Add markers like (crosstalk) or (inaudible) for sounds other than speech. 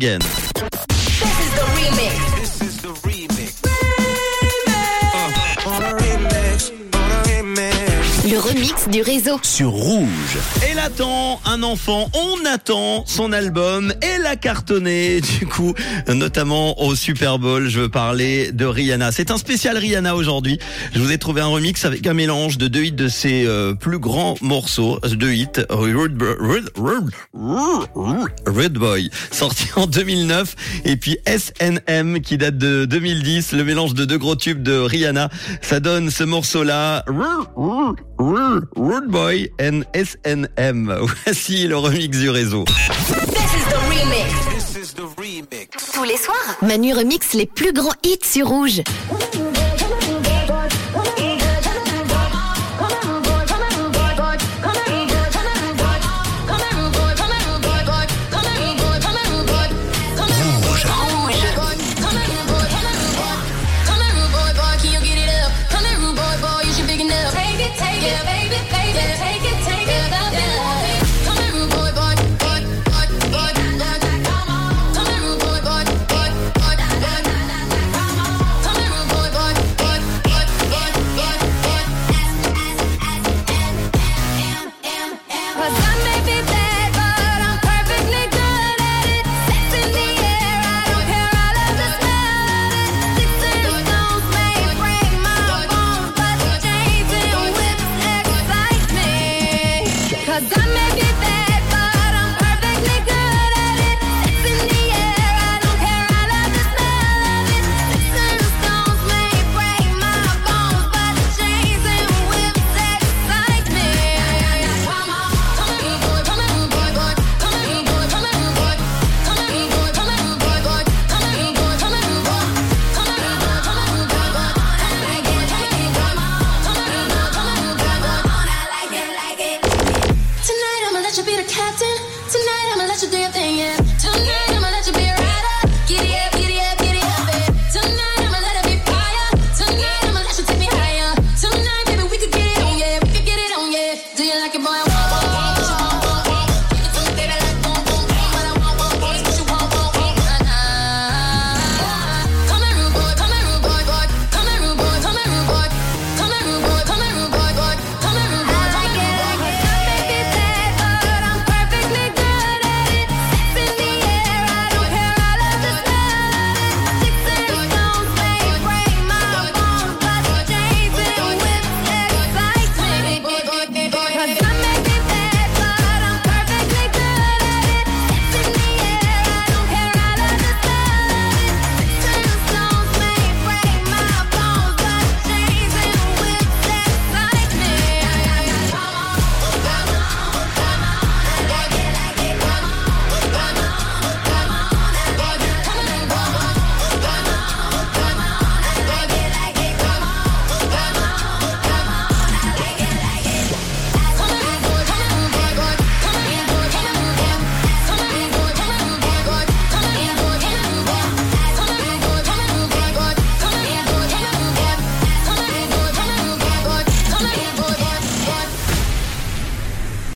Again. Le remix du réseau. Sur Rouge. Elle attend un enfant, on attend son album, elle a cartonné, (laughs) du coup, notamment au Super Bowl, je veux parler de Rihanna. C'est un spécial Rihanna aujourd'hui. Je vous ai trouvé un remix avec un mélange de deux hits de ses euh, plus grands morceaux, deux hits, Rude, Rude, Rude, Rude Boy, sorti en 2009, et puis SNM qui date de 2010, le mélange de deux gros tubes de Rihanna. Ça donne ce morceau-là, Rude Boy and SNM. Voici le remix du réseau. Tous les soirs, Manu remix les plus grands hits sur Rouge. be the captain. Tonight I'ma let you do your thing, yeah.